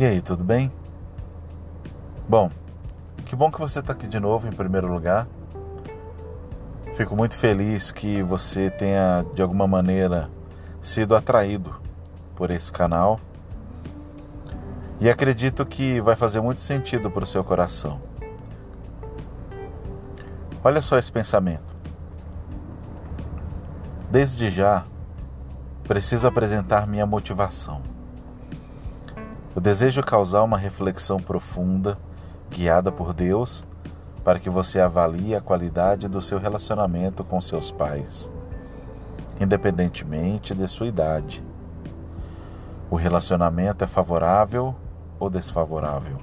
E aí, tudo bem? Bom, que bom que você está aqui de novo em primeiro lugar. Fico muito feliz que você tenha de alguma maneira sido atraído por esse canal e acredito que vai fazer muito sentido para o seu coração. Olha só esse pensamento. Desde já, preciso apresentar minha motivação. Eu desejo causar uma reflexão profunda, guiada por Deus, para que você avalie a qualidade do seu relacionamento com seus pais, independentemente de sua idade. O relacionamento é favorável ou desfavorável?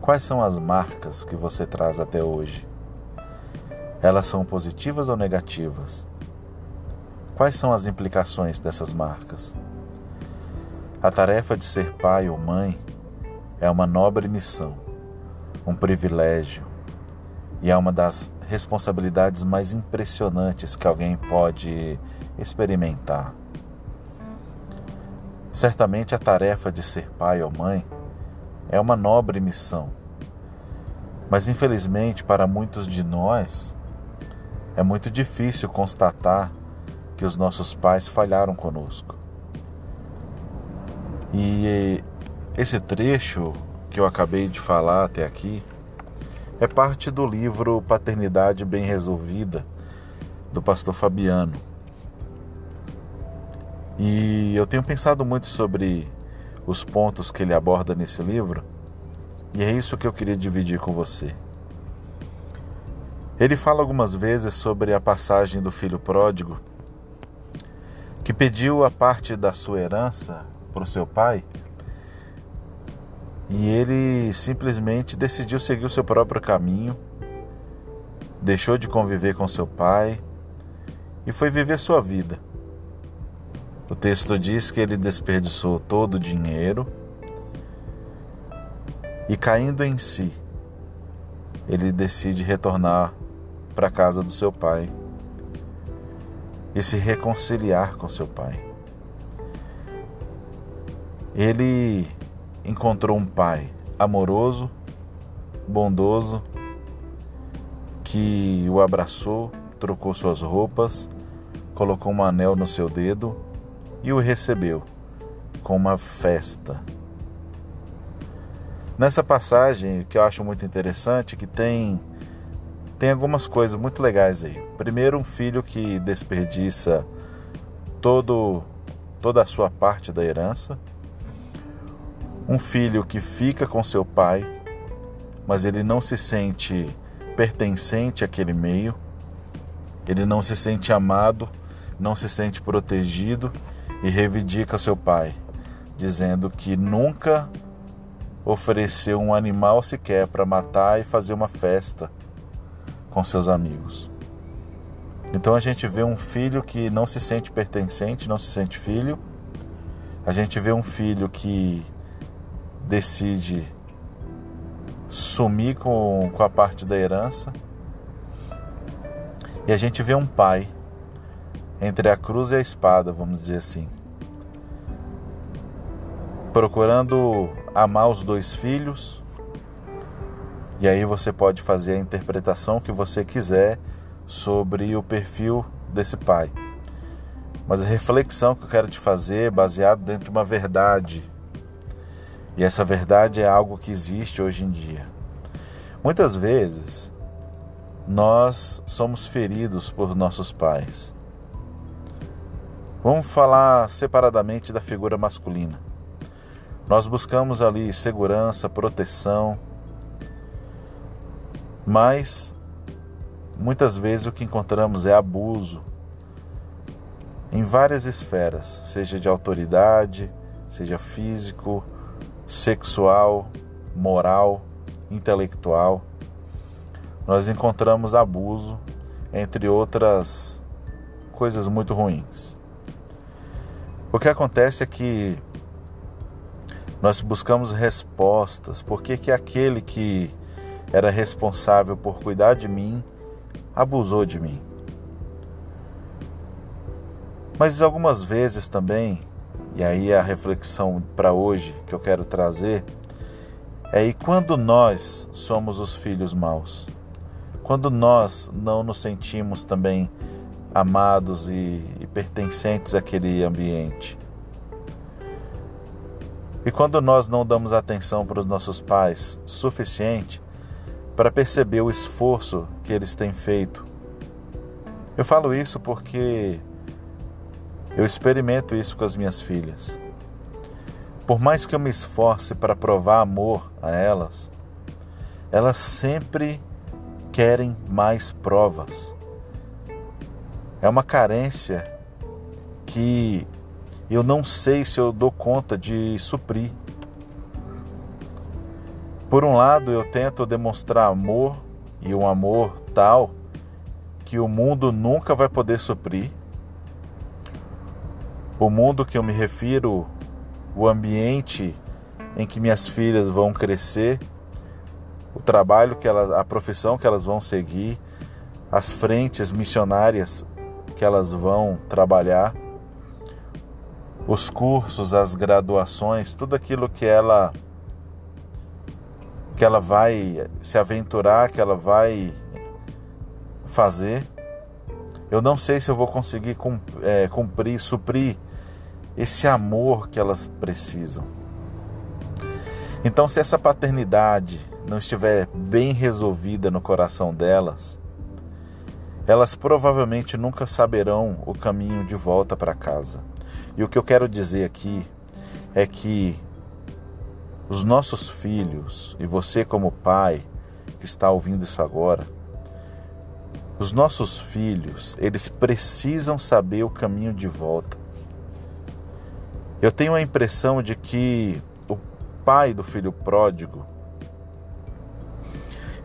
Quais são as marcas que você traz até hoje? Elas são positivas ou negativas? Quais são as implicações dessas marcas? A tarefa de ser pai ou mãe é uma nobre missão, um privilégio e é uma das responsabilidades mais impressionantes que alguém pode experimentar. Certamente a tarefa de ser pai ou mãe é uma nobre missão, mas infelizmente para muitos de nós é muito difícil constatar que os nossos pais falharam conosco. E esse trecho que eu acabei de falar até aqui é parte do livro Paternidade Bem Resolvida, do pastor Fabiano. E eu tenho pensado muito sobre os pontos que ele aborda nesse livro, e é isso que eu queria dividir com você. Ele fala algumas vezes sobre a passagem do filho pródigo, que pediu a parte da sua herança para o seu pai e ele simplesmente decidiu seguir o seu próprio caminho, deixou de conviver com seu pai e foi viver sua vida. O texto diz que ele desperdiçou todo o dinheiro e, caindo em si, ele decide retornar para a casa do seu pai e se reconciliar com seu pai. Ele encontrou um pai amoroso, bondoso, que o abraçou, trocou suas roupas, colocou um anel no seu dedo e o recebeu com uma festa. Nessa passagem, que eu acho muito interessante, que tem tem algumas coisas muito legais aí. Primeiro, um filho que desperdiça todo toda a sua parte da herança um filho que fica com seu pai, mas ele não se sente pertencente àquele meio, ele não se sente amado, não se sente protegido e reivindica seu pai, dizendo que nunca ofereceu um animal sequer para matar e fazer uma festa com seus amigos. Então a gente vê um filho que não se sente pertencente, não se sente filho. A gente vê um filho que decide sumir com, com a parte da herança. E a gente vê um pai entre a cruz e a espada, vamos dizer assim, procurando amar os dois filhos. E aí você pode fazer a interpretação que você quiser sobre o perfil desse pai. Mas a reflexão que eu quero te fazer, baseado dentro de uma verdade e essa verdade é algo que existe hoje em dia. Muitas vezes nós somos feridos por nossos pais. Vamos falar separadamente da figura masculina. Nós buscamos ali segurança, proteção, mas muitas vezes o que encontramos é abuso em várias esferas, seja de autoridade, seja físico, sexual, moral, intelectual. Nós encontramos abuso, entre outras coisas muito ruins. O que acontece é que nós buscamos respostas, por que que aquele que era responsável por cuidar de mim abusou de mim? Mas algumas vezes também E aí a reflexão para hoje que eu quero trazer é e quando nós somos os filhos maus? Quando nós não nos sentimos também amados e, e pertencentes àquele ambiente? E quando nós não damos atenção para os nossos pais suficiente para perceber o esforço que eles têm feito. Eu falo isso porque eu experimento isso com as minhas filhas. Por mais que eu me esforce para provar amor a elas, elas sempre querem mais provas. É uma carência que eu não sei se eu dou conta de suprir. Por um lado, eu tento demonstrar amor e um amor tal que o mundo nunca vai poder suprir o mundo que eu me refiro, o ambiente em que minhas filhas vão crescer, o trabalho que elas, a profissão que elas vão seguir, as frentes missionárias que elas vão trabalhar, os cursos, as graduações, tudo aquilo que ela que ela vai se aventurar, que ela vai fazer. Eu não sei se eu vou conseguir é, cumprir, suprir esse amor que elas precisam. Então, se essa paternidade não estiver bem resolvida no coração delas, elas provavelmente nunca saberão o caminho de volta para casa. E o que eu quero dizer aqui é que os nossos filhos, e você como pai que está ouvindo isso agora, os nossos filhos, eles precisam saber o caminho de volta. Eu tenho a impressão de que o pai do filho pródigo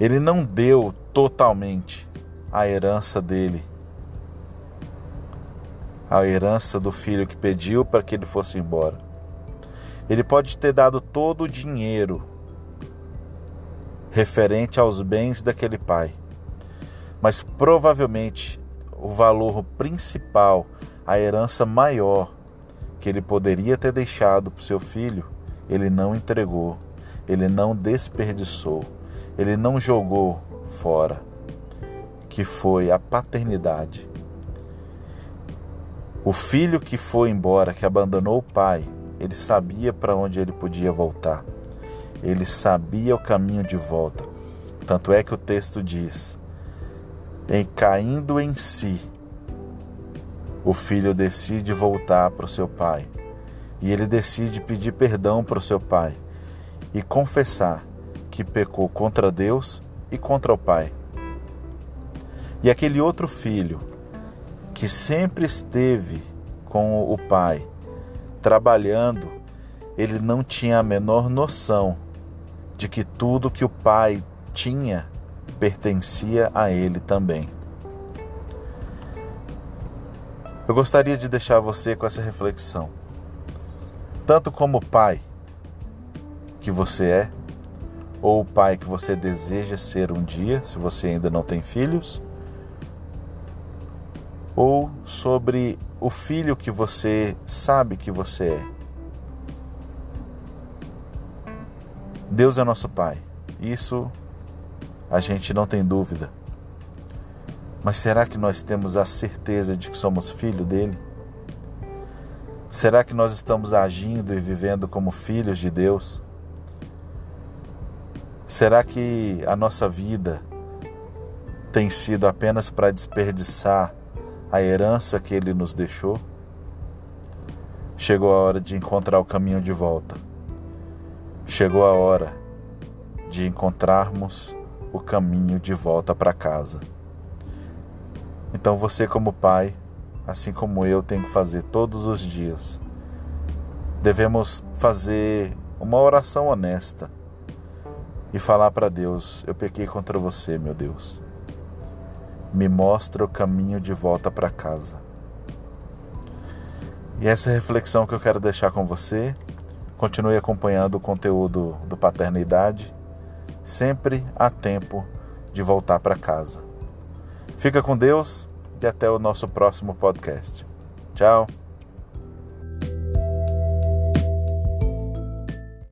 ele não deu totalmente a herança dele, a herança do filho que pediu para que ele fosse embora. Ele pode ter dado todo o dinheiro referente aos bens daquele pai, mas provavelmente o valor principal, a herança maior, que ele poderia ter deixado para o seu filho, ele não entregou, ele não desperdiçou, ele não jogou fora, que foi a paternidade. O filho que foi embora, que abandonou o pai, ele sabia para onde ele podia voltar. Ele sabia o caminho de volta. Tanto é que o texto diz: em caindo em si, o filho decide voltar para o seu pai e ele decide pedir perdão para o seu pai e confessar que pecou contra Deus e contra o pai. E aquele outro filho que sempre esteve com o pai, trabalhando, ele não tinha a menor noção de que tudo que o pai tinha pertencia a ele também. Eu gostaria de deixar você com essa reflexão. Tanto como pai que você é, ou o pai que você deseja ser um dia, se você ainda não tem filhos, ou sobre o filho que você sabe que você é. Deus é nosso Pai. Isso a gente não tem dúvida. Mas será que nós temos a certeza de que somos filho dele? Será que nós estamos agindo e vivendo como filhos de Deus? Será que a nossa vida tem sido apenas para desperdiçar a herança que ele nos deixou? Chegou a hora de encontrar o caminho de volta. Chegou a hora de encontrarmos o caminho de volta para casa. Então você, como pai, assim como eu, tem que fazer todos os dias. Devemos fazer uma oração honesta e falar para Deus: Eu pequei contra você, meu Deus. Me mostra o caminho de volta para casa. E essa é a reflexão que eu quero deixar com você. Continue acompanhando o conteúdo do Paternidade. Sempre há tempo de voltar para casa. Fica com Deus e até o nosso próximo podcast. Tchau!